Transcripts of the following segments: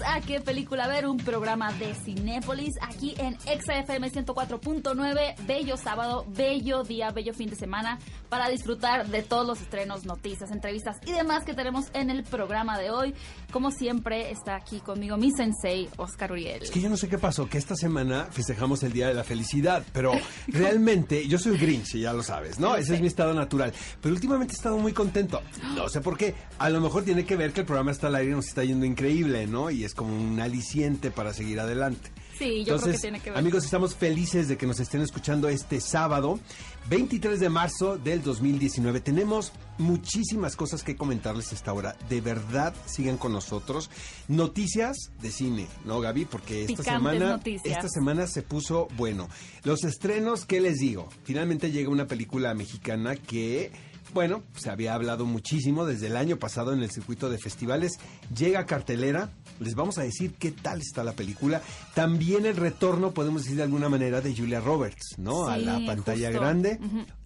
a ¿Qué película ver? Un programa de Cinépolis aquí en XFM 104.9. Bello sábado, bello día, bello fin de semana para disfrutar de todos los estrenos, noticias, entrevistas y demás que tenemos en el programa de hoy. Como siempre, está aquí conmigo mi sensei, Oscar Uriel. Es que yo no sé qué pasó, que esta semana festejamos el Día de la Felicidad, pero realmente yo soy Grinch, ya lo sabes, ¿no? Ese es mi estado natural. Pero últimamente he estado muy contento. No sé por qué. A lo mejor tiene que ver que el programa está al aire y nos está yendo increíble, ¿no? Y es como un aliciente para seguir adelante. Sí, yo creo que tiene que ver. Amigos, estamos felices de que nos estén escuchando este sábado, 23 de marzo del 2019. Tenemos muchísimas cosas que comentarles esta hora. De verdad, sigan con nosotros. Noticias de cine, ¿no, Gaby? Porque esta Picantes semana, noticias. esta semana se puso bueno. Los estrenos, ¿qué les digo? Finalmente llega una película mexicana que bueno, se había hablado muchísimo desde el año pasado en el circuito de festivales. Llega a cartelera, les vamos a decir qué tal está la película. También el retorno, podemos decir de alguna manera, de Julia Roberts, ¿no? a la pantalla justo. grande.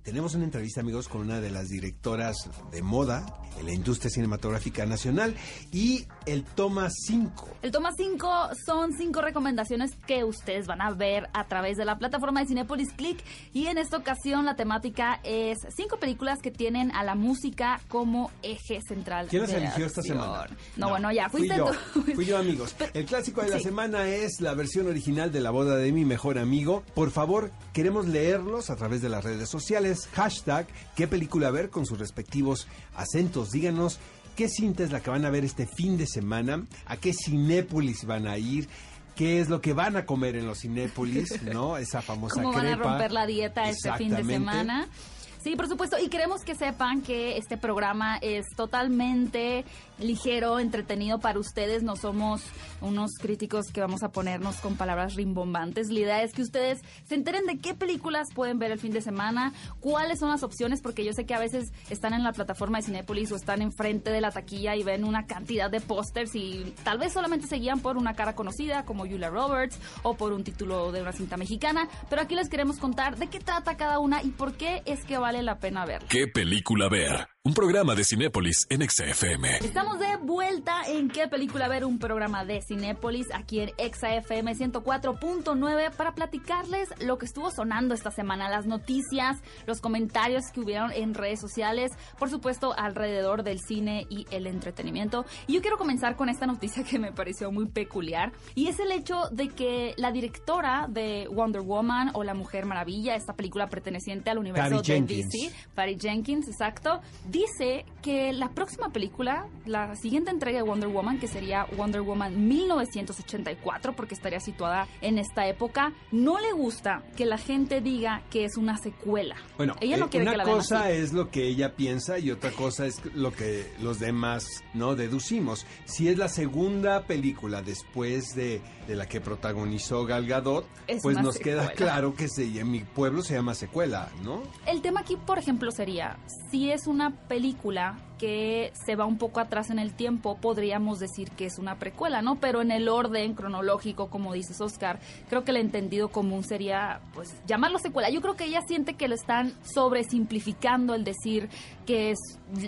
Tenemos una entrevista, amigos, con una de las directoras de moda en la industria cinematográfica nacional y el toma 5. El toma 5 son cinco recomendaciones que ustedes van a ver a través de la plataforma de Cinepolis Click y en esta ocasión la temática es cinco películas que tienen a la música como eje central. ¿Quién las eligió esta semana? No, bueno, ya fui fuiste yo. tú. Fui yo, amigos. El clásico de la sí. semana es la versión original de la boda de mi mejor amigo. Por favor, queremos leerlos a través de las redes sociales. Hashtag qué película ver con sus respectivos acentos. Díganos qué cinta es la que van a ver este fin de semana, a qué Cinépolis van a ir. ¿Qué es lo que van a comer en los Cinépolis? ¿No? Esa famosa cómo van a romper la dieta este fin de semana. Sí, por supuesto, y queremos que sepan que este programa es totalmente ligero, entretenido para ustedes. No somos unos críticos que vamos a ponernos con palabras rimbombantes. La idea es que ustedes se enteren de qué películas pueden ver el fin de semana, cuáles son las opciones, porque yo sé que a veces están en la plataforma de Cinépolis o están enfrente de la taquilla y ven una cantidad de pósters y tal vez solamente se guían por una cara conocida como Julia Roberts o por un título de una cinta mexicana, pero aquí les queremos contar de qué trata cada una y por qué es que vale la pena verla. ¿Qué película ver? Un programa de Cinépolis en XFM. Estamos de vuelta en qué película ver un programa de Cinépolis aquí en ExaFM 104.9 para platicarles lo que estuvo sonando esta semana, las noticias, los comentarios que hubieron en redes sociales, por supuesto alrededor del cine y el entretenimiento. Y yo quiero comenzar con esta noticia que me pareció muy peculiar y es el hecho de que la directora de Wonder Woman o La Mujer Maravilla, esta película perteneciente al universo Patty de Jenkins. DC, Patty Jenkins, exacto, dice que la próxima película, la siguiente entrega de Wonder Woman, que sería Wonder Woman 1984, porque estaría situada en esta época, no le gusta que la gente diga que es una secuela. Bueno, ella no eh, quiere una que la vean cosa así. es lo que ella piensa y otra cosa es lo que los demás no deducimos. Si es la segunda película después de, de la que protagonizó Gal Gadot, Es pues nos queda claro que se, en mi pueblo se llama secuela, ¿no? El tema aquí, por ejemplo, sería, si es una película que se va un poco atrás en el tiempo, podríamos decir que es una precuela, ¿no? Pero en el orden cronológico, como dices Oscar, creo que el entendido común sería, pues, llamarlo secuela. Yo creo que ella siente que lo están sobresimplificando el decir que es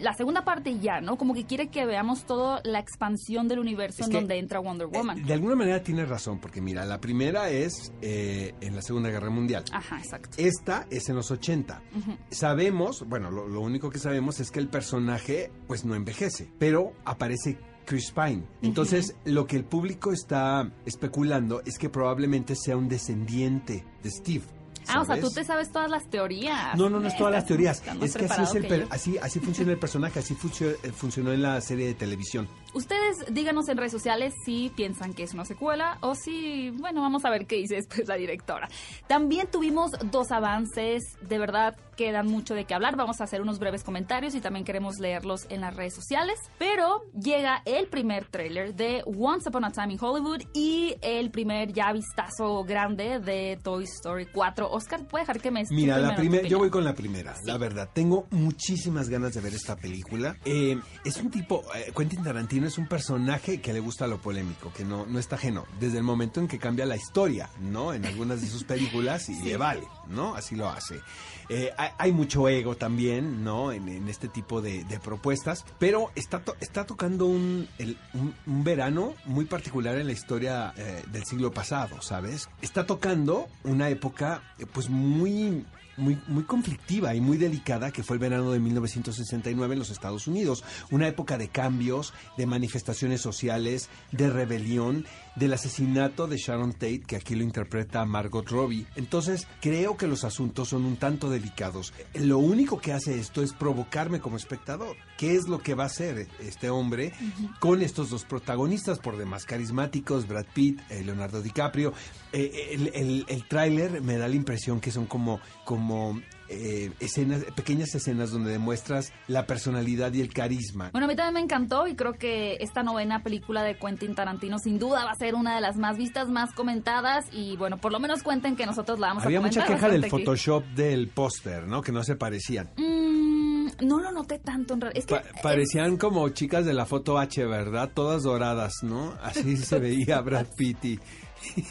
la segunda parte ya, ¿no? Como que quiere que veamos toda la expansión del universo Es en donde entra Wonder Woman. Eh, de alguna manera tiene razón, porque mira, la primera es eh, en la Segunda Guerra Mundial. Ajá, exacto. Esta es en los 80. Sabemos, bueno, lo, lo único que sabemos es que el personaje pues no envejece, pero aparece Chris Pine. Entonces, lo que el público está especulando es que probablemente sea un descendiente de Steve. Ah, o sea, tú te sabes todas las teorías. No, no, no es todas las teorías. Es que así, es el que así, así funciona el personaje, así eh, funcionó en la serie de televisión. Ustedes díganos en redes sociales si piensan que es una secuela o si, bueno, vamos a ver qué dice después la directora. También tuvimos dos avances, de verdad quedan mucho de qué hablar. Vamos a hacer unos breves comentarios y también queremos leerlos en las redes sociales. Pero llega el primer tráiler de Once Upon a Time in Hollywood y el primer ya vistazo grande de Toy Story 4. Oscar, puede dejar que me... tu Mira, la primera yo voy con la primera, la verdad. Tengo muchísimas ganas de ver esta película. Eh, es un tipo, eh, Quentin Tarantino es un personaje que le gusta lo polémico, que no, no está ajeno, desde el momento en que cambia la historia, ¿no? En algunas de sus películas y le vale, ¿no? Así lo hace. Eh, hay, hay mucho ego también, ¿no? En, en este tipo de, de propuestas, pero está, to- está tocando un, el- un, un verano muy particular en la historia eh, del siglo pasado, ¿sabes? Está tocando una época, eh, pues muy muy, muy conflictiva y muy delicada que fue el verano de 1969 en los Estados Unidos. Una época de cambios, de manifestaciones sociales, de rebelión, del asesinato de Sharon Tate, que aquí lo interpreta Margot Robbie. Entonces, creo que los asuntos son un tanto delicados. Lo único que hace esto es provocarme como espectador. ¿Qué es lo que va a hacer este hombre con estos dos protagonistas por demás carismáticos, Brad Pitt, eh, Leonardo DiCaprio? Eh, el el, el tráiler me da la impresión que son como, como eh, escenas, pequeñas escenas donde demuestras la personalidad y el carisma. Bueno, a mí también me encantó y creo que esta novena película de Quentin Tarantino sin duda va a ser una de las más vistas, más comentadas y bueno, por lo menos cuenten que nosotros la vamos Había a comentar. mucha queja del aquí. Photoshop del póster, ¿no? Que no se parecían. Mm, no lo noté tanto en realidad. Es que Pa- parecían como chicas de la foto H, ¿verdad? Todas doradas, ¿no? Así se veía Brad Pitt y,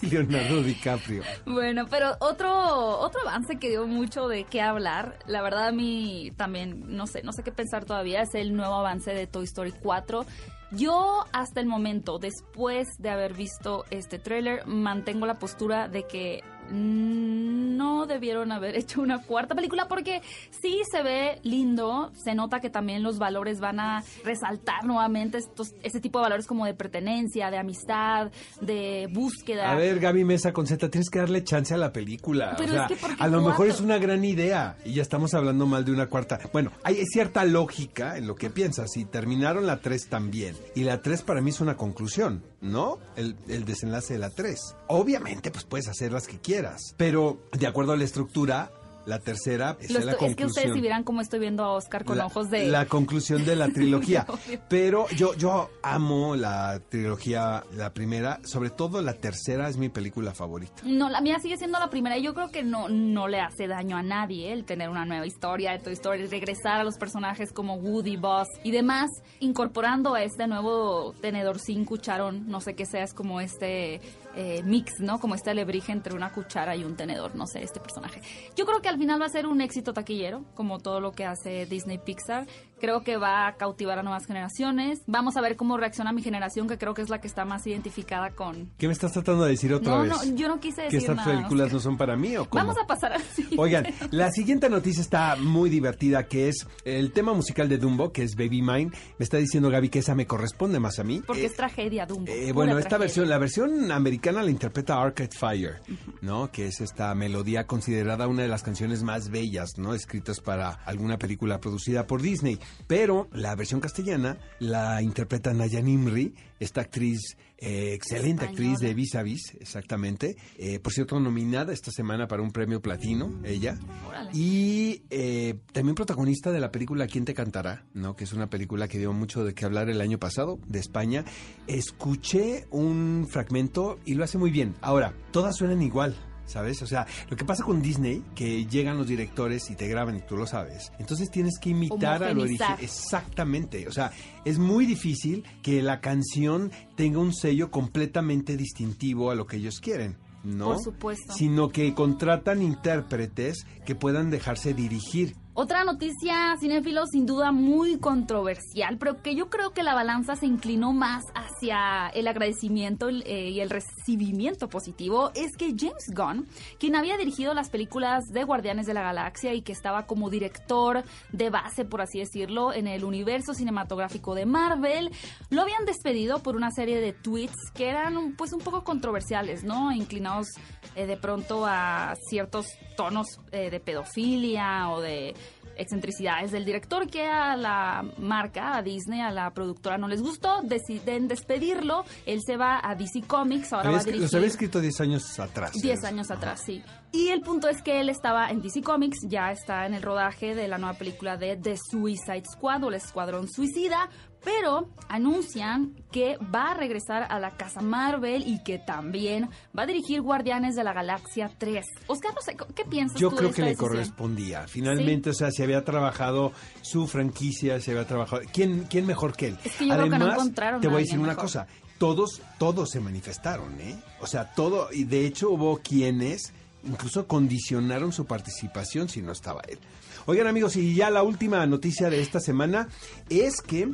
Leonardo DiCaprio. Bueno, pero otro otro avance que dio mucho de qué hablar, la verdad a mí también no sé, no sé qué pensar todavía, es el nuevo avance de Toy Story 4. Yo hasta el momento, después de haber visto este tráiler, mantengo la postura de que no debieron haber hecho una cuarta película porque sí se ve lindo, se nota que también los valores van a resaltar nuevamente estos ese tipo de valores como de pertenencia, de amistad, de búsqueda. A ver, Gaby Mesa con Z, tienes que darle chance a la película. Pero o sea, es que ¿por qué a lo mejor es una gran idea y ya estamos hablando mal de una cuarta. Bueno, hay cierta lógica en lo que piensas. Si terminaron la 3 también, y la 3 para mí es una conclusión, ¿no? El, el desenlace de la 3. Obviamente, pues puedes hacer las que quieras, pero de acuerdo a la estructura, la tercera es la conclusión. es que ustedes si vieran cómo estoy viendo a Oscar con la, ojos de... la conclusión de la trilogía. Pero yo, yo amo la trilogía, la primera, sobre todo la tercera es mi película favorita. No, la mía sigue siendo la primera y yo creo que no, no le hace daño a nadie el tener una nueva historia de Toy Story, regresar a los personajes como Woody, Buzz y demás, incorporando a este nuevo tenedor sin cucharón, no sé qué sea, es como este eh, mix, ¿no? Como este alebrije entre una cuchara y un tenedor, no sé, este personaje. Yo creo que al final va a ser un éxito taquillero, como todo lo que hace Disney Pixar. Creo que va a cautivar a nuevas generaciones. Vamos a ver cómo reacciona mi generación, que creo que es la que está más identificada con... ¿Qué me estás tratando de decir otra No, vez? no, yo no quise ¿Que decir estas nada. películas Oscar. no son para mí o cómo? Vamos a pasar así. Oigan, la siguiente noticia está muy divertida, que es el tema musical de Dumbo, que es Baby Mine. Me está diciendo Gaby que esa me corresponde más a mí. Porque Eh, es tragedia, Dumbo. Eh, bueno, esta tragedia. versión, la versión americana la interpreta Arcade Fire, ¿no? Que es esta melodía considerada una de las canciones más bellas, ¿no? Escritas para alguna película producida por Disney. Pero la versión castellana la interpreta Naya Nimri, esta actriz, eh, excelente Española. actriz de Vis a Vis, exactamente. Eh, por cierto, nominada esta semana para un premio platino, ella. Órale. Y eh, también protagonista de la película ¿Quién te cantará? ¿no? Que es una película que dio mucho de qué hablar el año pasado, de España. Escuché un fragmento y lo hace muy bien. Ahora, todas suenan igual. ¿Sabes? O sea, lo que pasa con Disney, que llegan los directores y te graban y tú lo sabes. Entonces tienes que imitar al origen. Exactamente. O sea, es muy difícil que la canción tenga un sello completamente distintivo a lo que ellos quieren. ¿no? Por supuesto. Sino que contratan intérpretes que puedan dejarse dirigir. Otra noticia, cinéfilo, sin duda muy controversial, pero que yo creo que la balanza se inclinó más hacia el agradecimiento eh, y el recibimiento positivo, es que James Gunn, quien había dirigido las películas de Guardianes de la Galaxia y que estaba como director de base, por así decirlo, en el universo cinematográfico de Marvel, lo habían despedido por una serie de tweets que eran pues un poco controversiales, ¿no? Inclinados eh, de pronto a ciertos tonos eh, de pedofilia o de excentricidades del director que a la marca, a Disney, a la productora no les gustó, deciden despedirlo, él se va a DC Comics, ahora va Había a escri- dirigir... los había escrito 10 años atrás. 10 años atrás, sí. Y el punto es que él estaba en DC Comics, ya está en el rodaje de la nueva película de The Suicide Squad o el Escuadrón Suicida, pero anuncian que va a regresar a la casa Marvel y que también va a dirigir Guardianes de la Galaxia 3. Oscar, no sé, ¿qué piensas Yo tú creo de que le correspondía. Finalmente, o sea, se había trabajado su franquicia, se había trabajado. ¿Quién, quién mejor que él? Es que yo creo que no encontraron te voy a decir una mejor. cosa. Todos, todos se manifestaron, ¿eh? O sea, todo, y de hecho hubo quienes incluso condicionaron su participación si no estaba él. Oigan amigos, y ya la última noticia de esta semana es que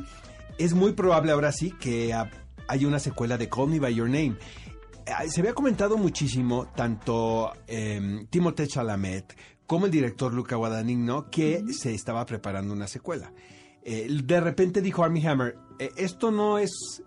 es muy probable ahora sí que ah, hay una secuela de Call Me By Your Name. Se había comentado muchísimo, tanto eh, Timothée Chalamet como el director Luca Guadagnino, que se estaba preparando una secuela. Eh, de repente dijo Armie Hammer, eh, esto no es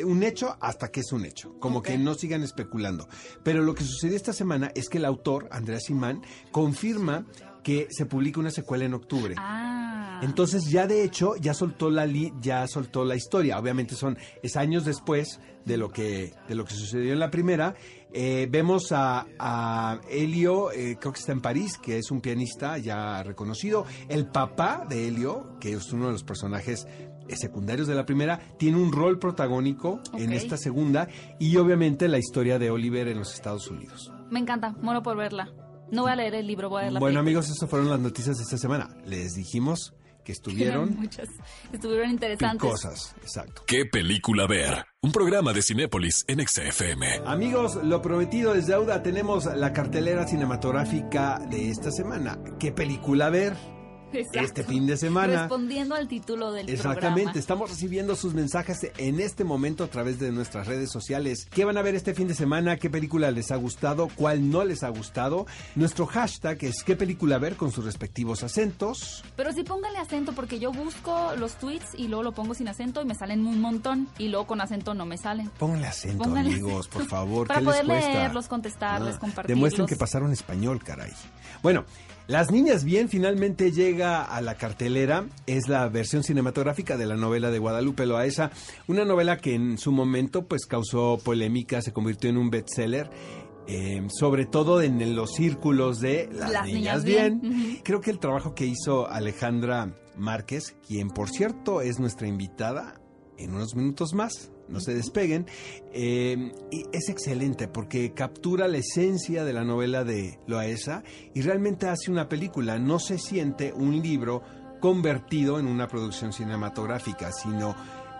un hecho hasta que es un hecho, como que no sigan especulando. Pero lo que sucedió esta semana es que el autor, Andreas Simán, confirma que se publica una secuela en octubre. Ah. Entonces ya de hecho ya soltó la li- ya soltó la historia. Obviamente son es años después de lo que de lo que sucedió en la primera. Eh, vemos a, a Elio, eh, creo que está en París, que es un pianista ya reconocido. El papá de Elio, que es uno de los personajes eh, secundarios de la primera, tiene un rol protagónico en esta segunda y obviamente la historia de Oliver en los Estados Unidos. Me encanta, muero por verla. No voy a leer el libro, voy a ver la Bueno película. amigos, estas fueron las noticias de esta semana. Les dijimos que Eran estuvieron muchas. Estuvieron interesantes. cosas, exacto. ¿Qué película ver? Un programa de Cinépolis en XFM. Amigos, lo prometido es deuda. Tenemos la cartelera cinematográfica de esta semana. ¿Qué película ver? Exacto. Este fin de semana. Respondiendo al título del Exactamente, programa. estamos recibiendo sus mensajes en este momento a través de nuestras redes sociales. ¿Qué van a ver este fin de semana? ¿Qué película les ha gustado? ¿Cuál no les ha gustado? Nuestro hashtag es ¿Qué película ver? con sus respectivos acentos. Pero sí póngale acento porque yo busco los tweets y luego lo pongo sin acento y me salen un montón y luego con acento no me salen. Pónganle acento, amigos, por favor. Para ¿qué poder les cuesta? leerlos, contestarles, Ah, compartirlos. Demuestren que pasaron español, caray. Bueno, Las Niñas Bien finalmente llega a la cartelera. Es la versión cinematográfica de la novela de Guadalupe Loaesa. Una novela que en su momento pues causó polémica, se convirtió en un bestseller. eh, sobre todo en los círculos de las, Las niñas, niñas bien. bien. Creo que el trabajo que hizo Alejandra Márquez, quien por cierto es nuestra invitada en unos minutos más, no se despeguen, eh, y es excelente porque captura la esencia de la novela de Loaesa y realmente hace una película, no se siente un libro convertido en una producción cinematográfica, sino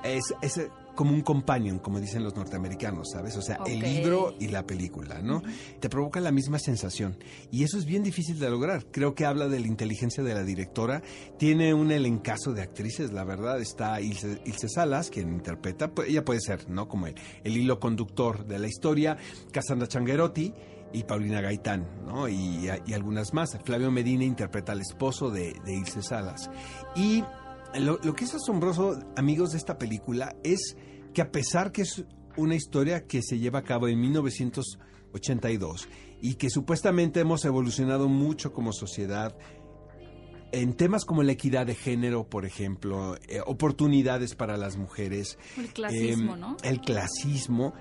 es, es como un companion, como dicen los norteamericanos, ¿sabes? O sea, el libro y la película, ¿no? Te provoca la misma sensación. Y eso es bien difícil de lograr. Creo que habla de la inteligencia de la directora. Tiene un elencazo de actrices, la verdad. Está Ilse, Ilse Salas, quien interpreta, pues, ella puede ser, ¿no? Como el, el hilo conductor de la historia. Cassandra Changuerotti y Paulina Gaitán, ¿no? Y, y algunas más. Flavio Medina interpreta al esposo de, de Ilse Salas. Y lo, lo que es asombroso, amigos, de esta película es que a pesar que es una historia que se lleva a cabo en 1982 y que supuestamente hemos evolucionado mucho como sociedad, en temas como la equidad de género, por ejemplo, eh, oportunidades para las mujeres, El clasismo, eh, ¿no? El clasismo.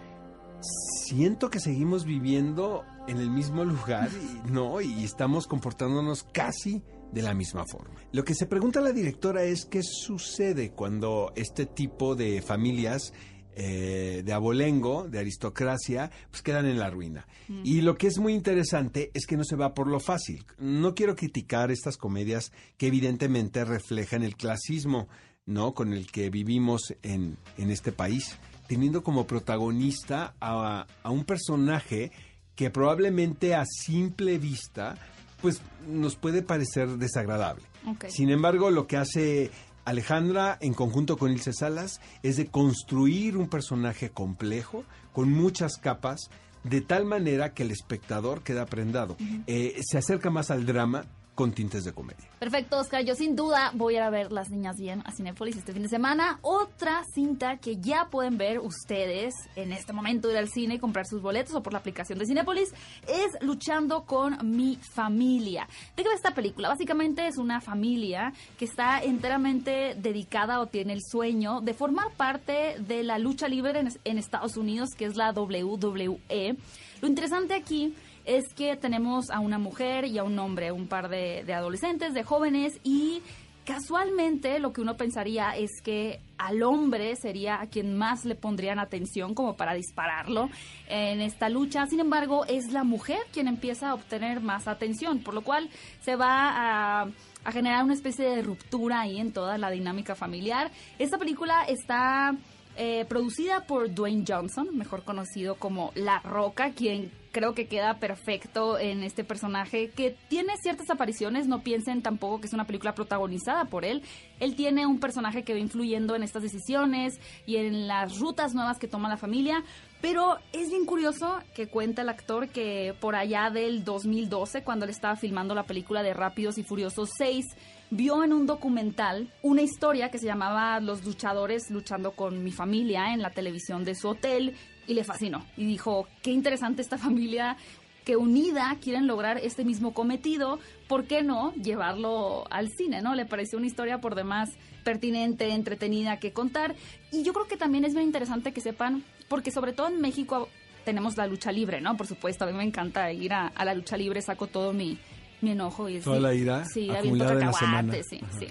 Siento que seguimos viviendo en el mismo lugar, y, ¿no? Y estamos comportándonos casi de la misma forma. Lo que se pregunta la directora es qué sucede cuando este tipo de familias eh, de abolengo, de aristocracia, pues quedan en la ruina. Y lo que es muy interesante es que no se va por lo fácil. No quiero criticar estas comedias que evidentemente reflejan el clasismo, ¿no? Con el que vivimos en, en este país, teniendo como protagonista a, a un personaje que probablemente a simple vista, pues nos puede parecer desagradable. Sin embargo, lo que hace Alejandra en conjunto con Ilse Salas es de construir un personaje complejo con muchas capas de tal manera que el espectador queda prendado. Eh, se acerca más al drama con tintes de comedia. Perfecto, Oscar. Yo sin duda voy a ir a ver Las Niñas Bien a Cinepolis este fin de semana. Otra cinta que ya pueden ver ustedes en este momento ir al cine y comprar sus boletos o por la aplicación de Cinepolis es Luchando con mi familia. ¿De qué va esta película? Básicamente es una familia que está enteramente dedicada o tiene el sueño de formar parte de la lucha libre en, en Estados Unidos, que es la WWE. Lo interesante aquí es que tenemos a una mujer y a un hombre, un par de, adolescentes, de jóvenes y Casualmente lo que uno pensaría es que al hombre sería a quien más le pondrían atención como para dispararlo en esta lucha. Sin embargo, es la mujer quien empieza a obtener más atención, por lo cual se va a, a generar una especie de ruptura ahí en toda la dinámica familiar. Esta película está eh, producida por Dwayne Johnson, mejor conocido como La Roca, quien creo que queda perfecto en este personaje que tiene ciertas apariciones, no piensen tampoco que es una película protagonizada por él. Él tiene un personaje que va influyendo en estas decisiones y en las rutas nuevas que toma la familia, pero es bien curioso que cuenta el actor que por allá del 2012, cuando él estaba filmando la película de Rápidos y Furiosos 6, vio en un documental una historia que se llamaba Los luchadores luchando con mi familia en la televisión de su hotel y le fascinó. Y dijo, qué interesante esta familia que unida quieren lograr este mismo cometido, ¿por qué no llevarlo al cine? ¿no? Le pareció una historia por demás pertinente, entretenida que contar. Y yo creo que también es muy interesante que sepan, porque sobre todo en México tenemos la lucha libre, ¿no? Por supuesto, a mí me encanta ir a, a la lucha libre, saco todo mi, mi enojo. Y Toda la ira sí, acumulada en la semana. Sí, sí.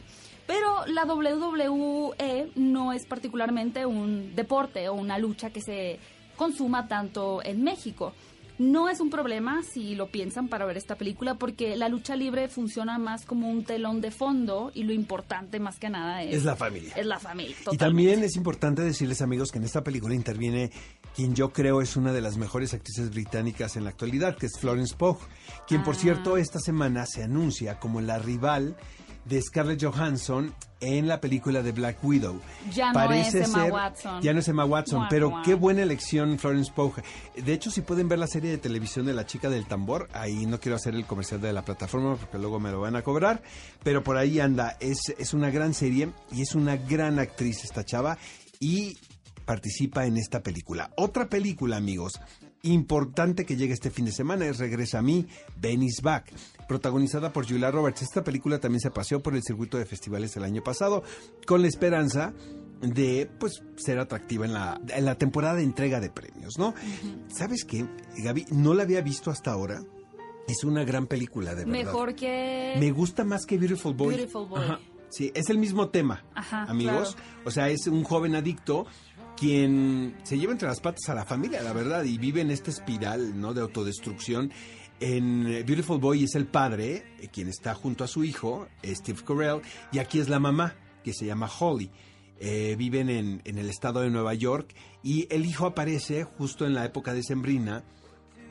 Pero la WWE no es particularmente un deporte o una lucha que se consuma tanto en México. No es un problema si lo piensan para ver esta película porque la lucha libre funciona más como un telón de fondo y lo importante más que nada es, Es la familia. Es la familia. Y totalmente. también es importante decirles, amigos, que en esta película interviene quien yo creo es una de las mejores actrices británicas en la actualidad, que es Florence Pugh, quien, por Ah. cierto, esta semana se anuncia como la rival de Scarlett Johansson en la película de Black Widow. Ya no es Emma Watson. Ya no es Emma Watson, pero qué buena elección Florence Pugh. De hecho, si pueden ver la serie de televisión de La Chica del Tambor, ahí no quiero hacer el comercial de la plataforma porque luego me lo van a cobrar, pero por ahí anda. Es, es una gran serie y es una gran actriz esta chava y participa en esta película. Otra película, amigos, importante que llega este fin de semana es Regresa a mí, Benny's Back, protagonizada por Julia Roberts. Esta película también se paseó por el circuito de festivales el año pasado con la esperanza de pues ser atractiva en la, en la temporada de entrega de premios, ¿no? ¿Sabes qué, Gaby? No la había visto hasta ahora. Es una gran película, de verdad. Mejor que... Me gusta más que Beautiful Boy. Beautiful Boy. Ajá. Sí, es el mismo tema, Ajá, amigos. O sea, es un joven adicto quien se lleva entre las patas a la familia, la verdad, y vive en esta espiral, ¿no? De autodestrucción. En eh, Beautiful Boy es el padre, eh, quien está junto a su hijo, Steve Carell, y aquí es la mamá, que se llama Holly. Eh, viven en, en el estado de Nueva York y el hijo aparece justo en la época de Sembrina.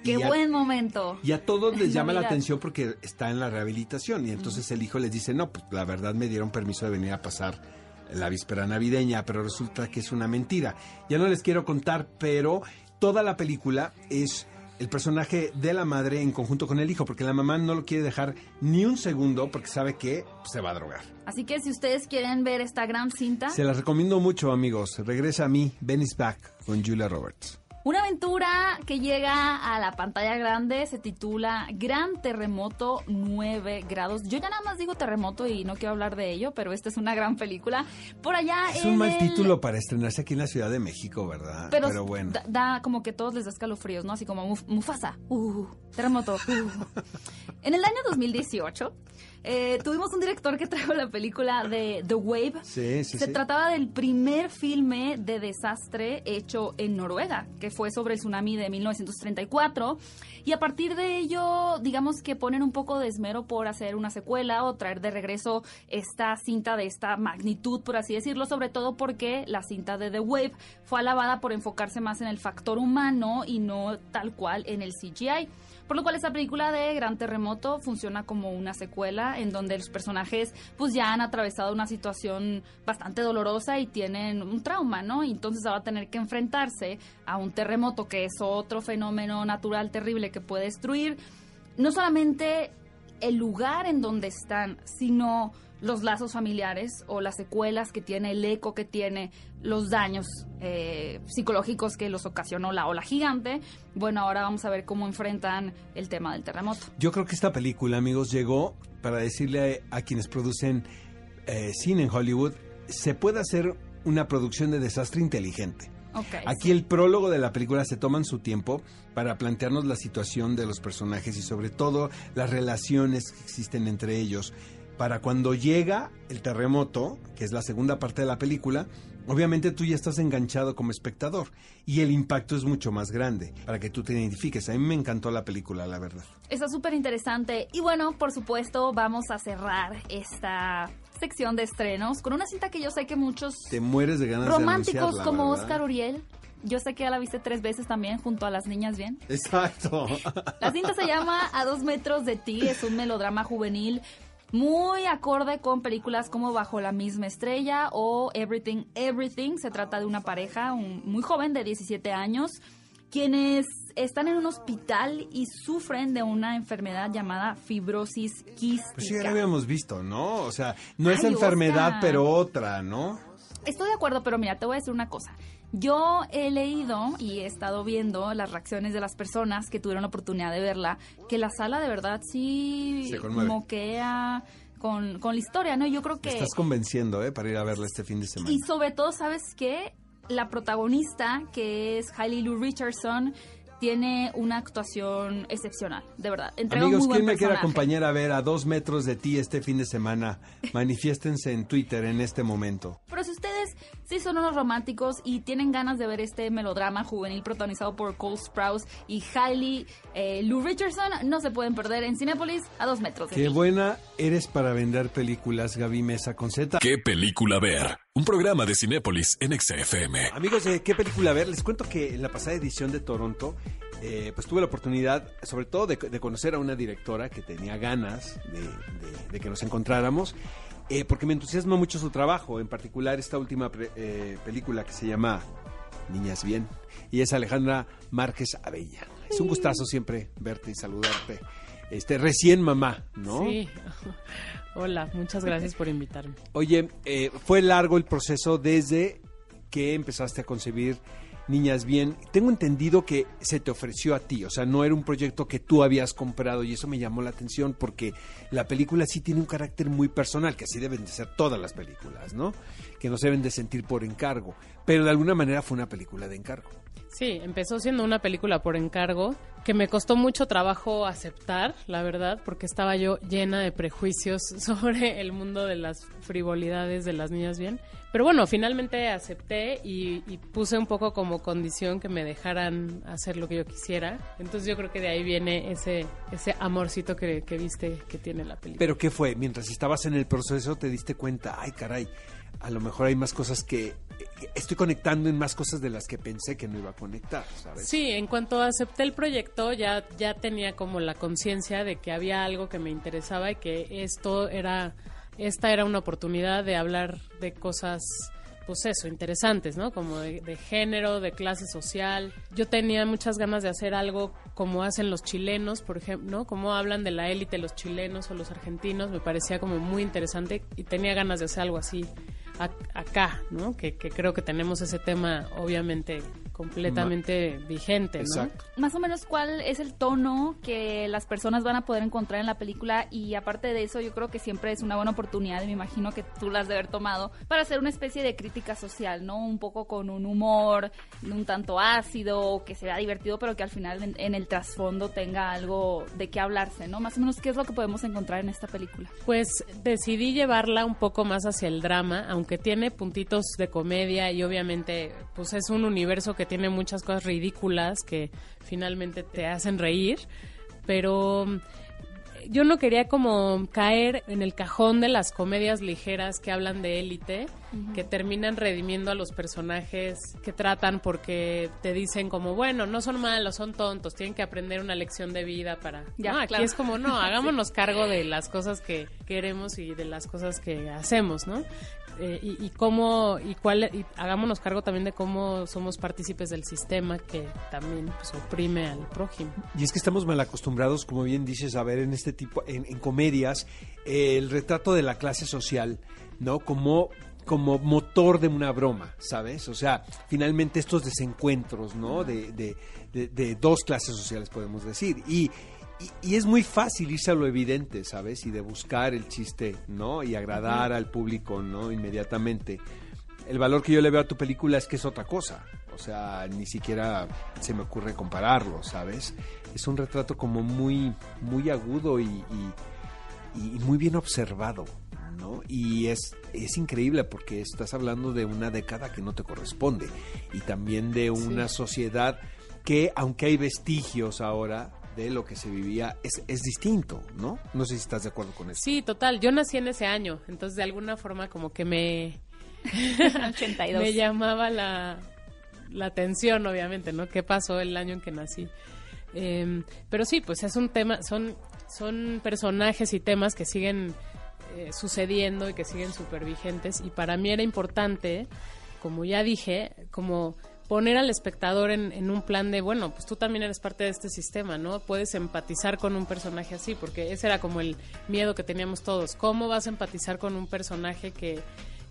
Qué a- buen momento. y a todos les llama la atención porque está en la rehabilitación y entonces el hijo les dice, no, pues la verdad me dieron permiso de venir a pasar la víspera navideña, pero resulta que es una mentira. Ya no les quiero contar, pero toda la película es el personaje de la madre en conjunto con el hijo, porque la mamá no lo quiere dejar ni un segundo porque sabe que se va a drogar. Así que si ustedes quieren ver esta gran cinta, Se las recomiendo mucho, amigos. Regresa a mí, Benny's Back, con Julia Roberts. Una aventura que llega a la pantalla grande se titula Gran Terremoto 9 grados. Yo ya nada más digo terremoto y no quiero hablar de ello, pero esta es una gran película. Por allá Es un mal el- título para estrenarse aquí en la Ciudad de México, ¿verdad? Pero, bueno. da, da como que todos les da escalofríos, ¿no? Así como Muf- Mufasa, uh, terremoto. uh. En el año 2018 eh, tuvimos un director que trajo la película de The Wave. Sí, sí, Se sí. trataba del primer filme de desastre hecho en Noruega, que fue sobre el tsunami de 1934. Y a partir de ello, digamos que ponen un poco de esmero por hacer una secuela o traer de regreso esta cinta de esta magnitud, por así decirlo, sobre todo porque la cinta de The Wave fue alabada por enfocarse más en el factor humano y no tal cual en el CGI. Por lo cual esta película de Gran Terremoto funciona como una secuela en donde los personajes pues ya han atravesado una situación bastante dolorosa y tienen un trauma, ¿no? Y entonces va a tener que enfrentarse a un terremoto que es otro fenómeno natural terrible que puede destruir no solamente el lugar en donde están, sino los lazos familiares o las secuelas que tiene, el eco que tiene, los daños eh, psicológicos que los ocasionó la ola gigante. Bueno, ahora vamos a ver cómo enfrentan el tema del terremoto. Yo creo que esta película, amigos, llegó para decirle a, a quienes producen eh, cine en Hollywood, se puede hacer una producción de desastre inteligente. Aquí sí. el prólogo de la película se toman su tiempo para plantearnos la situación de los personajes y sobre todo las relaciones que existen entre ellos. Para cuando llega el terremoto, que es la segunda parte de la película, obviamente tú ya estás enganchado como espectador y el impacto es mucho más grande para que tú te identifiques. A mí me encantó la película, la verdad. Está súper interesante. Y bueno, por supuesto, vamos a cerrar esta sección de estrenos con una cinta que yo sé que muchos Te mueres de ganas románticos como ¿verdad? Oscar Uriel, yo sé que ya la viste tres veces también junto a las niñas bien. Exacto. La cinta se llama A dos metros de ti, es un melodrama juvenil muy acorde con películas como Bajo la misma estrella o Everything Everything. Se trata de una pareja un- muy joven de 17 años quienes están en un hospital y sufren de una enfermedad llamada fibrosis quística. Pues sí, ya lo habíamos visto, ¿no? O sea, no es enfermedad, Oscar. pero otra, ¿no? Estoy de acuerdo, pero mira, te voy a decir una cosa. Yo he leído y he estado viendo las reacciones de las personas que tuvieron la oportunidad de verla, que la sala de verdad sí Se moquea con, con la historia, ¿no? Yo creo Me que... estás convenciendo, ¿eh? Para ir a verla este fin de semana. Y sobre todo, ¿sabes qué? La protagonista, que es Hailey Lou Richardson, tiene una actuación excepcional, de verdad. Entrega Amigos, muy buen ¿quién me quiere acompañar a ver a dos metros de ti este fin de semana? Manifiéstense en Twitter en este momento. Pero si ustedes sí son unos románticos y tienen ganas de ver este melodrama juvenil protagonizado por Cole Sprouse y Hailey eh, Lou Richardson, no se pueden perder en Cinépolis a dos metros de Qué ti. buena eres para vender películas, Gaby Mesa con Z. ¿Qué película ver? Un programa de Cinépolis en XFM. Amigos, ¿de qué película ver? Les cuento que en la pasada edición de Toronto, eh, pues tuve la oportunidad, sobre todo, de, de conocer a una directora que tenía ganas de, de- de que nos encontráramos, eh, porque me entusiasma mucho su trabajo, en particular esta última pre- eh, película que se llama Niñas Bien, y es Alejandra Márquez Abella. Es un gustazo siempre verte y saludarte. Este, recién mamá, ¿no? Sí. Hola, muchas gracias por invitarme. Oye, eh, fue largo el proceso desde que empezaste a concebir Niñas Bien. Tengo entendido que se te ofreció a ti, o sea, no era un proyecto que tú habías comprado y eso me llamó la atención porque la película sí tiene un carácter muy personal, que así deben de ser todas las películas, ¿no? Que no se deben de sentir por encargo, pero de alguna manera fue una película de encargo. Sí, empezó siendo una película por encargo que me costó mucho trabajo aceptar, la verdad, porque estaba yo llena de prejuicios sobre el mundo de las frivolidades de las niñas bien. Pero bueno, finalmente acepté y, y puse un poco como condición que me dejaran hacer lo que yo quisiera. Entonces yo creo que de ahí viene ese, ese amorcito que, que viste que tiene la película. Pero ¿qué fue? Mientras estabas en el proceso te diste cuenta, ay caray, a lo mejor hay más cosas que... Estoy conectando en más cosas de las que pensé que no iba a conectar, ¿sabes? Sí, en cuanto acepté el proyecto, ya, ya tenía como la conciencia de que había algo que me interesaba y que esto era, esta era una oportunidad de hablar de cosas, pues eso, interesantes, ¿no? Como de, de género, de clase social. Yo tenía muchas ganas de hacer algo como hacen los chilenos, por ejemplo, ¿no? Como hablan de la élite los chilenos o los argentinos, me parecía como muy interesante y tenía ganas de hacer algo así acá, ¿no? Que creo que tenemos ese tema obviamente completamente vigente, ¿no? Exacto. Más o menos cuál es el tono que las personas van a poder encontrar en la película y aparte de eso yo creo que siempre es una buena oportunidad y me imagino que tú la has de haber tomado para hacer una especie de crítica social, ¿no? Un poco con un humor un tanto ácido, que sea divertido pero que al final en, en el trasfondo tenga algo de qué hablarse, ¿no? Más o menos qué es lo que podemos encontrar en esta película. Pues decidí llevarla un poco más hacia el drama, aunque tiene puntitos de comedia y obviamente pues es un universo que tiene muchas cosas ridículas que finalmente te hacen reír, pero mm, yo no quería como caer en el cajón de las comedias ligeras que hablan de élite, que terminan redimiendo a los personajes que tratan porque te dicen como, bueno, no son malos, son tontos, tienen que aprender una lección de vida para... Ya, No, aquí claro. es como, no, hagámonos cargo de las cosas que queremos y de las cosas que hacemos, ¿no? Eh, y, y cómo, y cuál, y hagámonos cargo también de cómo somos partícipes del sistema que también pues, oprime al prójimo. Y es que estamos mal acostumbrados, como bien dices, a ver en este tipo, en, comedias, el retrato de la clase social, ¿no? Como, como motor de una broma, ¿sabes? O sea, finalmente estos desencuentros, ¿no? De, de- de- de dos clases sociales, podemos decir. Y, y, y es muy fácil irse a lo evidente, ¿sabes? Y de buscar el chiste, ¿no? Y agradar al público, ¿no? Inmediatamente. El valor que yo le veo a tu película es que es otra cosa. O sea, ni siquiera se me ocurre compararlo, ¿sabes? Es un retrato como muy, muy agudo y, y- y muy bien observado, ¿no? Y es, es increíble porque estás hablando de una década que no te corresponde y también de una sociedad que, aunque hay vestigios ahora de lo que se vivía, es, es distinto, ¿no? No sé si estás de acuerdo con eso. Sí, total. Yo nací en ese año, entonces de alguna forma como que me, 82. me llamaba la, la atención, obviamente, ¿no? ¿Qué pasó el año en que nací? Eh, pero sí, pues es un tema, son, son personajes y temas que siguen eh, sucediendo y que siguen súper vigentes. Y para mí era importante, como ya dije, como poner al espectador en, en un plan de, bueno, pues tú también eres parte de este sistema, ¿no? Puedes empatizar con un personaje así, porque ese era como el miedo que teníamos todos. ¿Cómo vas a empatizar con un personaje que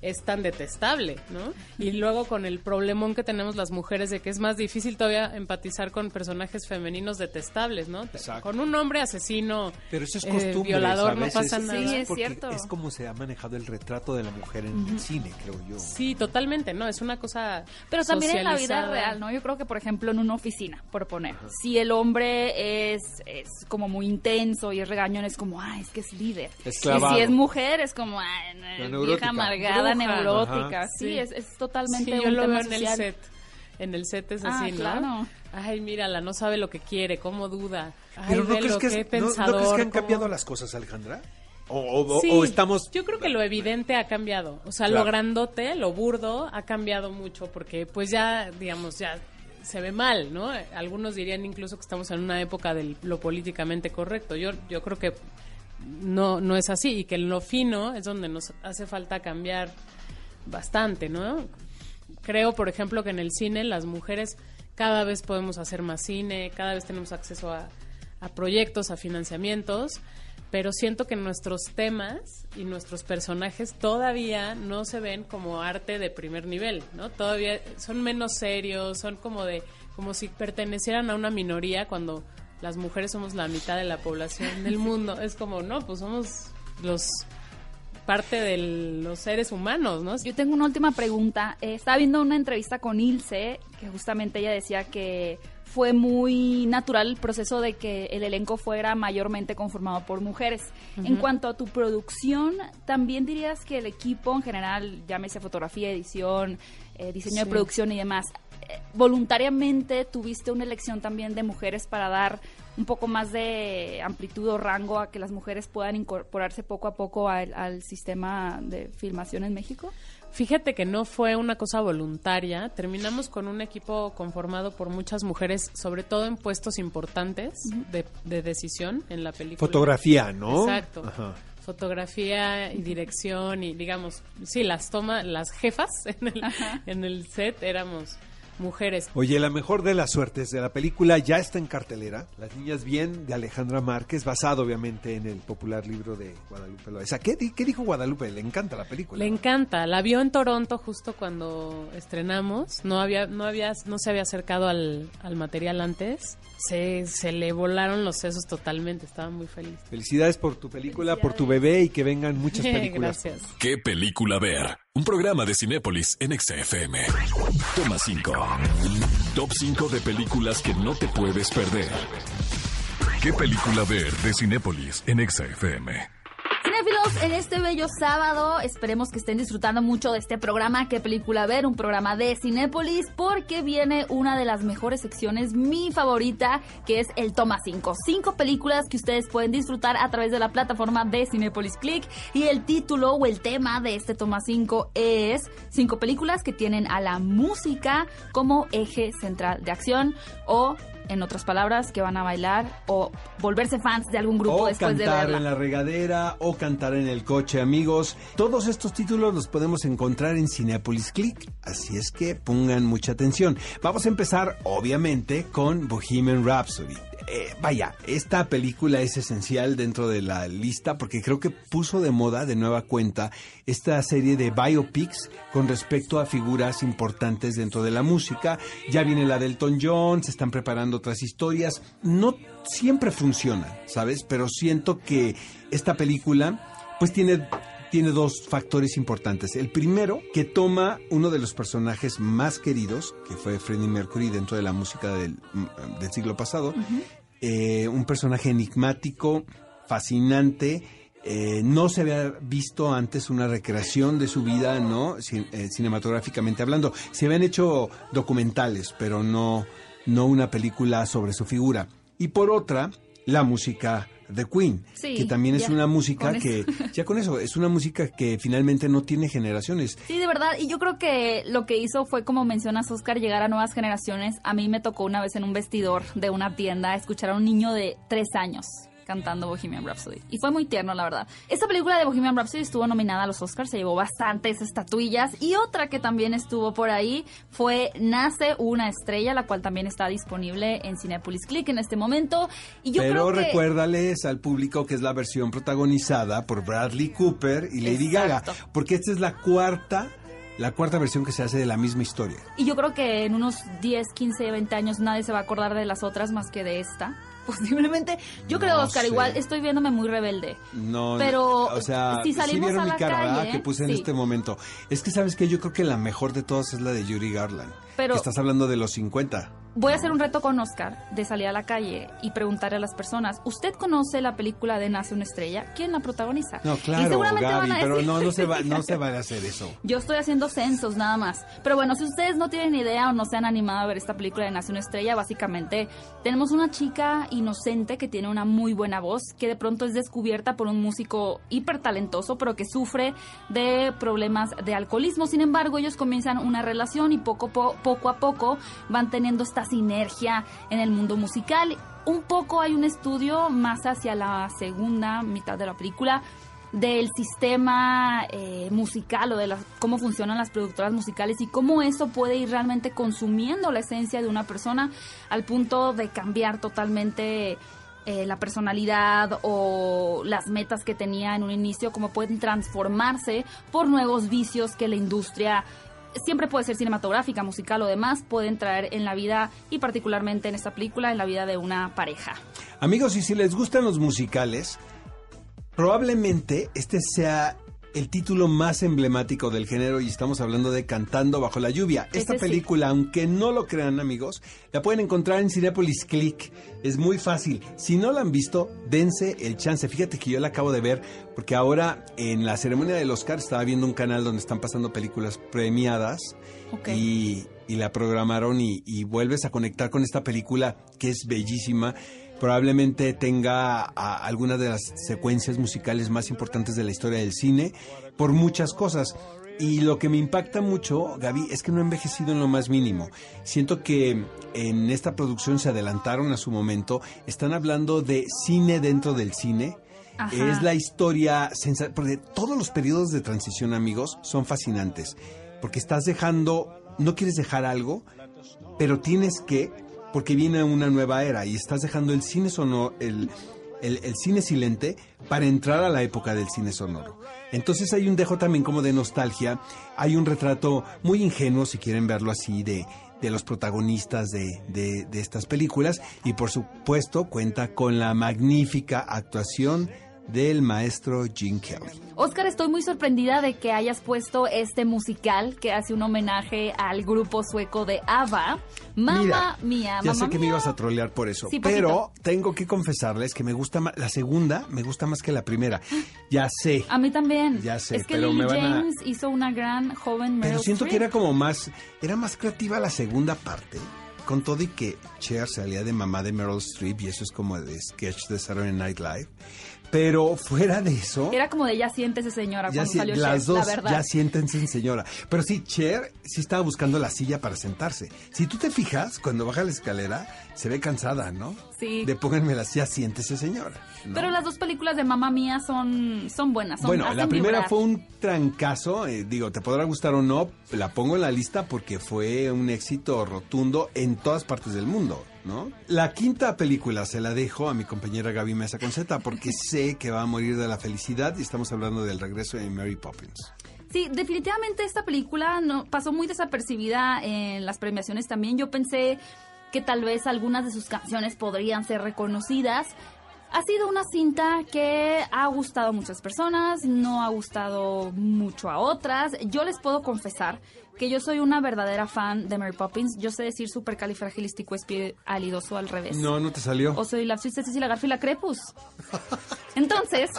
es tan detestable, ¿no? Y luego con el problemón que tenemos las mujeres de que es más difícil todavía empatizar con personajes femeninos detestables, ¿no? Exacto. Con un hombre asesino, Pero eso es eh, costumbre, violador, no pasa nada. Sí, es porque cierto. Es como se ha manejado el retrato de la mujer en el cine, creo yo. Sí, totalmente, ¿no? Es una cosa Pero también en la vida real, ¿no? Yo creo que, por ejemplo, en una oficina, por poner, si el hombre es, es como muy intenso y es regañón, es como, ah, es que es líder. Es y si es mujer, es como, ah, vieja amargada, Neurótica. Ajá. Sí, Sí. Es, es totalmente Sí, yo un lo tema veo en el set. En el set es Ah, así, ¿no? claro. Ay, mírala, no sabe lo que quiere, cómo duda. Ay, Pero ¿no crees, que, es- no- ¿no, crees que han cómo- cambiado las cosas, Alejandra? O, o- o- Sí, o estamos... Yo creo que lo evidente ha cambiado. O sea, Claro. lo grandote, lo burdo, ha cambiado mucho porque pues ya, digamos, ya se ve mal, ¿no? Algunos dirían incluso que estamos en una época de lo políticamente correcto. Yo, yo creo que no, no es así y que en lo fino es donde nos hace falta cambiar bastante, ¿no? Creo, por ejemplo, que en el cine las mujeres cada vez podemos hacer más cine, cada vez tenemos acceso a, a proyectos, a financiamientos, pero siento que nuestros temas y nuestros personajes todavía no se ven como arte de primer nivel, ¿no? Todavía son menos serios, son como de como si pertenecieran a una minoría cuando las mujeres somos la mitad de la población del mundo. Es como, no, pues somos los parte de los seres humanos, ¿no? Yo tengo una última pregunta. Eh, estaba viendo una entrevista con Ilse, que justamente ella decía que fue muy natural el proceso de que el elenco fuera mayormente conformado por mujeres. En cuanto a tu producción, ¿también dirías que el equipo en general, llámese fotografía, edición, eh, diseño Sí. de producción y demás, voluntariamente tuviste una elección también de mujeres para dar un poco más de amplitud o rango a que las mujeres puedan incorporarse poco a poco al, al sistema de filmación en México? Fíjate que no fue una cosa voluntaria. Terminamos con un equipo conformado por muchas mujeres, sobre todo en puestos importantes de, de decisión en la película. Fotografía, ¿no? Exacto. Ajá. Fotografía y dirección y digamos, sí, las toma, las jefas en el, en el set éramos mujeres. Oye, la mejor de las suertes de la película ya está en cartelera. Las niñas bien de Alejandra Márquez, basado obviamente en el popular libro de Guadalupe Loaiza. ¿Qué, di- qué dijo Guadalupe? Le encanta la película. Le encanta. La vio en Toronto justo cuando estrenamos. No había, no había, no se había acercado al, al material antes. Se, se le volaron los sesos totalmente. Estaba muy feliz. Felicidades por tu película, por tu bebé y que vengan muchas películas. Gracias. ¿Qué película ver? Un programa de Cinépolis en XFM. Toma 5. Top 5 de películas que no te puedes perder. ¿Qué película ver de Cinépolis en XFM? Cinéfilos, en este bello sábado esperemos que estén disfrutando mucho de este programa, qué película ver, un programa de Cinépolis, porque viene una de las mejores secciones, mi favorita, que es el Toma 5. Cinco películas que ustedes pueden disfrutar a través de la plataforma de Cinépolis Click y el título o el tema de este Toma 5 es cinco películas que tienen a la música como eje central de acción o en otras palabras, que van a bailar o volverse fans de algún grupo O después de cantar verla. en la regadera o cantar en el coche, amigos. Todos estos títulos los podemos encontrar en Cinepolis Click, así es que pongan mucha atención. Vamos a empezar, obviamente, con Bohemian Rhapsody. Eh, vaya, esta película es esencial dentro de la lista porque creo que puso de moda de nueva cuenta esta serie de biopics con respecto a figuras importantes dentro de la música. Ya viene la del Elton John, se están preparando otras historias. No siempre funciona, ¿sabes? Pero siento que esta película pues tiene tiene dos factores importantes. El primero, que toma uno de los personajes más queridos, que fue Freddie Mercury dentro de la música del, mm, del siglo pasado, eh, un personaje enigmático, fascinante, eh, no se había visto antes una recreación de su vida, ¿no? Cin- eh, cinematográficamente hablando. Se habían hecho documentales, pero no, no una película sobre su figura. Y por otra, la música de Queen, Sí, que también es una música que, ya con eso, es una música que finalmente no tiene generaciones. Sí, de verdad. Y yo creo que lo que hizo fue, como mencionas, Oscar, llegar a nuevas generaciones. A mí me tocó una vez en un vestidor de una tienda escuchar a un niño de tres años cantando Bohemian Rhapsody. Y fue muy tierno, la verdad. Esta película de Bohemian Rhapsody estuvo nominada a los Oscars, se llevó bastantes estatuillas. Y otra que también estuvo por ahí fue Nace una estrella, la cual también está disponible en Cinepolis Click en este momento. Y yo Pero creo que... recuérdales al público que es la versión protagonizada por Bradley Cooper y Lady Exacto. Gaga, porque esta es la cuarta, la cuarta versión que se hace de la misma historia. Y yo creo que en unos 10, 15, 20 años nadie se va a acordar de las otras más que de esta. Posiblemente. Yo creo, No Oscar, sé. igual estoy viéndome muy rebelde. No, Pero, o sea, si salimos vieron a mi la cara ¿verdad? calle, que puse en este momento. Es que sabes que yo creo que la mejor de todas es la de Yuri Garland. Pero- que estás hablando de los 50. Voy a hacer un reto con Oscar de salir a la calle y preguntarle a las personas, ¿usted conoce la película de Nace una estrella? ¿Quién la protagoniza? No, Y claro, seguramente Gaby, van a pero decir- no, no se va, no se va a hacer eso. Yo estoy haciendo censos nada más. Pero bueno, si ustedes no tienen idea o no se han animado a ver esta película de Nace una estrella, básicamente tenemos una chica inocente que tiene una muy buena voz, que de pronto es descubierta por un músico hiper talentoso, pero que sufre de problemas de alcoholismo. Sin embargo, ellos comienzan una relación y poco, po- poco a poco van teniendo esta sinergia en el mundo musical. Un poco hay un estudio más hacia la segunda mitad de la película del sistema eh, musical o de cómo funcionan las productoras musicales y cómo eso puede ir realmente consumiendo la esencia de una persona al punto de cambiar totalmente eh, la personalidad o las metas que tenía en un inicio, cómo pueden transformarse por nuevos vicios que la industria siempre puede ser cinematográfica, musical o demás, pueden traer en la vida y particularmente en esta película, en la vida de una pareja. Amigos, y si les gustan los musicales, probablemente este sea el título más emblemático del género y estamos hablando de Cantando bajo la lluvia. Esta Ese sí. película, aunque no lo crean amigos, la pueden encontrar en Cinepolis Click. Es muy fácil. Si no la han visto, dense el chance. Fíjate que yo la acabo de ver porque ahora en la ceremonia del Oscar estaba viendo un canal donde están pasando películas premiadas y, y la programaron y, y vuelves a conectar con esta película que es bellísima. Probablemente tenga a, alguna de las secuencias musicales más importantes de la historia del cine por muchas cosas. Y lo que me impacta mucho, Gaby, es que no ha envejecido en lo más mínimo. Siento que en esta producción se adelantaron a su momento. Están hablando de cine dentro del cine. Ajá. Es la historia, porque todos los periodos de transición, amigos, son fascinantes. Porque estás dejando, no quieres dejar algo, pero tienes que, porque viene una nueva era y estás dejando el cine sonoro, el, el, cine silente para entrar a la época del cine sonoro. Entonces hay un dejo también como de nostalgia, hay un retrato muy ingenuo, si quieren verlo así, de, de los protagonistas de, de estas películas y por supuesto cuenta con la magnífica actuación del maestro Gene Kelly. Oscar, estoy muy sorprendida de que hayas puesto este musical que hace un homenaje al grupo sueco de ABBA. Mamma Mira, mía, Ya sé que me ibas a trolear por eso, Sí, pero tengo que confesarles que me gusta más, la segunda me gusta más que la primera. Ya sé, A mí también. Ya sé, es que pero Lily me van a- James hizo una gran joven Meryl pero siento que era como más, era más creativa la segunda parte. Con todo y que Cher salía de mamá de Meryl Streep y eso es como de sketch de Saturday Night Live. Pero fuera de eso, Era como de ya siéntese señora ya cuando si- salió las Cher, dos la verdad. ya siéntense señora. Pero sí, Cher sí estaba buscando la silla para sentarse. Si tú te fijas, cuando baja la escalera, se ve cansada, ¿no? Sí. De pónganme la silla, siéntese señora. ¿no? Pero las dos películas de Mamma Mía son, son buenas. Son, Bueno, la primera vibrar. fue un trancazo, eh, digo, te podrá gustar o no, la pongo en la lista porque fue un éxito rotundo en todas partes del mundo, ¿no? La quinta película se la dejo a mi compañera Gaby Mesa Conceta porque sé que va a morir de la felicidad y estamos hablando del regreso de Mary Poppins. Sí, definitivamente esta película no, pasó muy desapercibida en las premiaciones también. Yo pensé que tal vez algunas de sus canciones podrían ser reconocidas. Ha sido una cinta que ha gustado a muchas personas, no ha gustado mucho a otras. Yo les puedo confesar que yo soy una verdadera fan de Mary Poppins. Yo sé decir supercalifragilístico alidoso al revés. No, no te salió. O soy la. Entonces,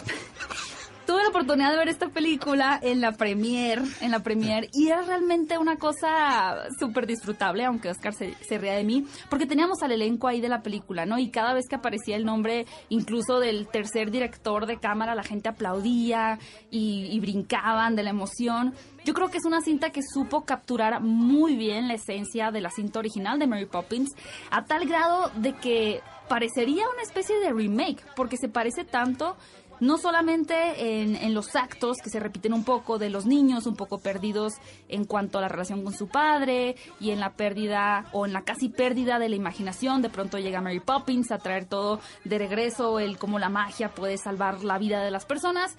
tuve la oportunidad de ver esta película en la premier, en la premier, y era realmente una cosa súper disfrutable, aunque Oscar se, se ría de mí, porque teníamos al elenco ahí de la película, ¿no? Y cada vez que aparecía el nombre, incluso del tercer director de cámara, la gente aplaudía y, y brincaban de la emoción. Yo creo que es una cinta que supo capturar muy bien la esencia de la cinta original de Mary Poppins, a tal grado de que parecería una especie de remake, porque se parece tanto no solamente en, los actos que se repiten un poco de los niños, un poco perdidos en cuanto a la relación con su padre y en la pérdida o en la casi pérdida de la imaginación, de pronto llega Mary Poppins a traer todo de regreso, el cómo la magia puede salvar la vida de las personas,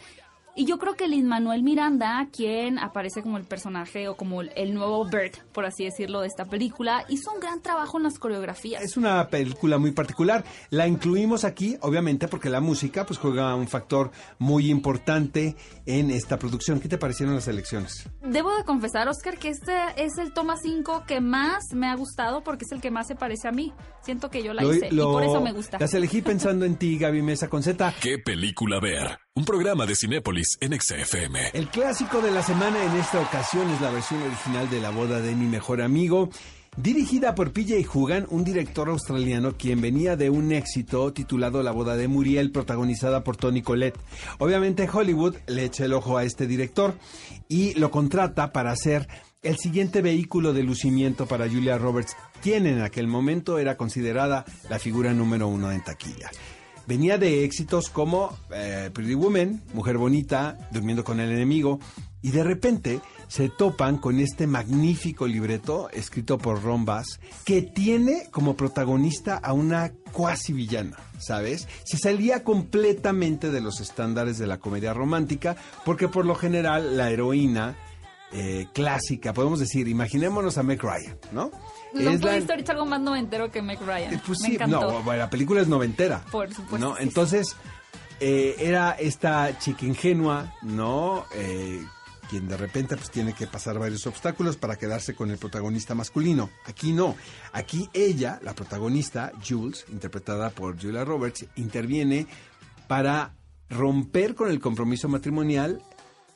y yo creo que Lin Manuel Miranda, quien aparece como el personaje o como el nuevo Bert, por así decirlo, de esta película, hizo un gran trabajo en las coreografías. Es una película muy particular. La incluimos aquí, obviamente, porque la música pues juega un factor muy importante en esta producción. ¿Qué te parecieron las elecciones? Debo de confesar, Oscar, que este es el toma 5 que más me ha gustado porque es el que más se parece a mí. Siento que yo la hice y por eso me gusta. Las elegí pensando en ti, Gaby Mesa con Z. ¿Qué película ver? Un programa de Cinépolis en XFM. El clásico de la semana en esta ocasión es la versión original de La boda de mi mejor amigo. Dirigida por PJ Hugan, un director australiano quien venía de un éxito titulado La boda de Muriel, protagonizada por Tony Collette. Obviamente Hollywood le echa el ojo a este director y lo contrata para hacer el siguiente vehículo de lucimiento para Julia Roberts, quien en aquel momento era considerada la figura número uno en taquilla. Venía de éxitos como eh, Pretty Woman, Mujer Bonita, Durmiendo con el Enemigo, y de repente se topan con este magnífico libreto escrito por Ron Bass, que tiene como protagonista a una cuasi villana, ¿sabes? Se salía completamente de los estándares de la comedia romántica, porque por lo general la heroína eh, clásica, podemos decir, imaginémonos a Meg Ryan, ¿no? No es pudiste la... algo más noventero que Meg Ryan. Eh, pues Me sí, encantó. no, la película es noventera. Por supuesto. ¿no? Entonces, eh, era esta chica ingenua, ¿no? Eh, quien de repente pues tiene que pasar varios obstáculos para quedarse con el protagonista masculino. Aquí no. Aquí ella, la protagonista, Jules, interpretada por Julia Roberts, interviene para romper con el compromiso matrimonial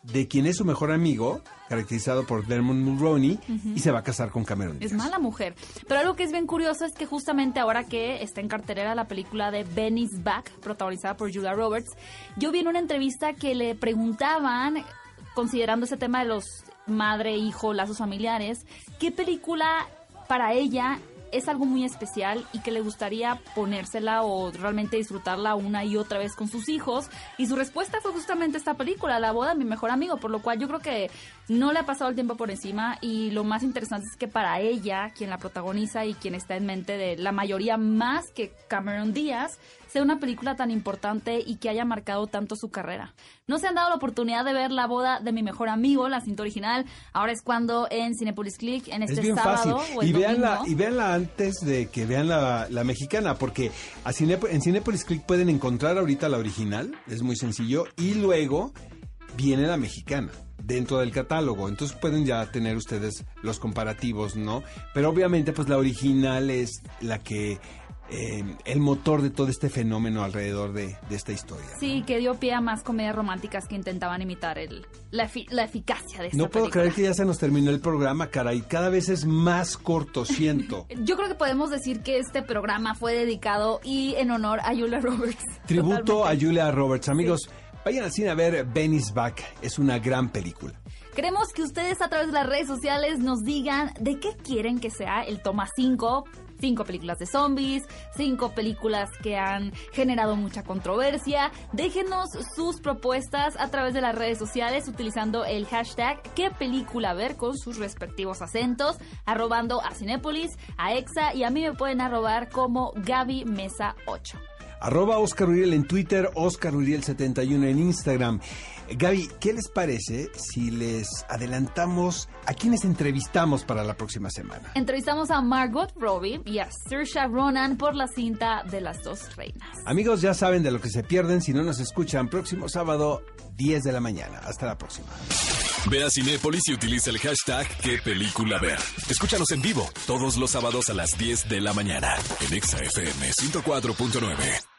de quien es su mejor amigo, caracterizado por Dermot Mulroney, y se va a casar con Cameron Es mala mujer. Pero algo que es bien curioso es que justamente ahora que está en cartelera la película de Benny's Back, protagonizada por Julia Roberts, yo vi en una entrevista que le preguntaban, considerando ese tema de los madre, hijo, lazos familiares, ¿qué película para ella es algo muy especial y que le gustaría ponérsela o realmente disfrutarla una y otra vez con sus hijos. Y su respuesta fue justamente esta película, La boda de mi mejor amigo, por lo cual yo creo que no le ha pasado el tiempo por encima y lo más interesante es que para ella, quien la protagoniza y quien está en mente de la mayoría más que Cameron Díaz, sea una película tan importante y que haya marcado tanto su carrera. No se han dado la oportunidad de ver La boda de mi mejor amigo, la cinta original. Ahora es cuando en Cinepolis Click, en este sábado o el y veanla, y veanla antes de que vean la, mexicana, porque en Cinepolis Click pueden encontrar ahorita la original, es muy sencillo, y luego viene la mexicana dentro del catálogo. Entonces pueden ya tener ustedes los comparativos, ¿no? Pero obviamente pues la original es la que eh, el motor de todo este fenómeno alrededor de, esta historia. Sí, que dio pie a más comedias románticas que intentaban imitar el, la, eficacia de esta No puedo creer que ya se nos terminó el programa, caray. Cada vez es más corto, siento. Yo creo que podemos decir que este programa fue dedicado y en honor a Julia Roberts. Tributo a Julia Roberts. Amigos, vayan al cine a ver Benny's Back. Es una gran película. Queremos que ustedes a través de las redes sociales nos digan de qué quieren que sea el toma 5 cinco películas de zombies, cinco películas que han generado mucha controversia. Déjenos sus propuestas a través de las redes sociales utilizando el hashtag qué película ver con sus respectivos acentos, arrobando a Cinépolis, a Exa y a mí me pueden arrobar como Gaby Mesa 8. Arroba Oscar Uriel en Twitter, Oscar Uriel 71 en Instagram. Gaby, ¿qué les parece si les adelantamos a quienes entrevistamos para la próxima semana? Entrevistamos a Margot Robbie y a Saoirse Ronan por la cinta de las dos reinas. Amigos, ya saben de lo que se pierden si no nos escuchan próximo sábado 10 de la mañana. Hasta la próxima. Ve a Cinépolis y utiliza el hashtag qué película ver. Escúchanos en vivo todos los sábados a las 10 de la mañana en ExaFM 104.9.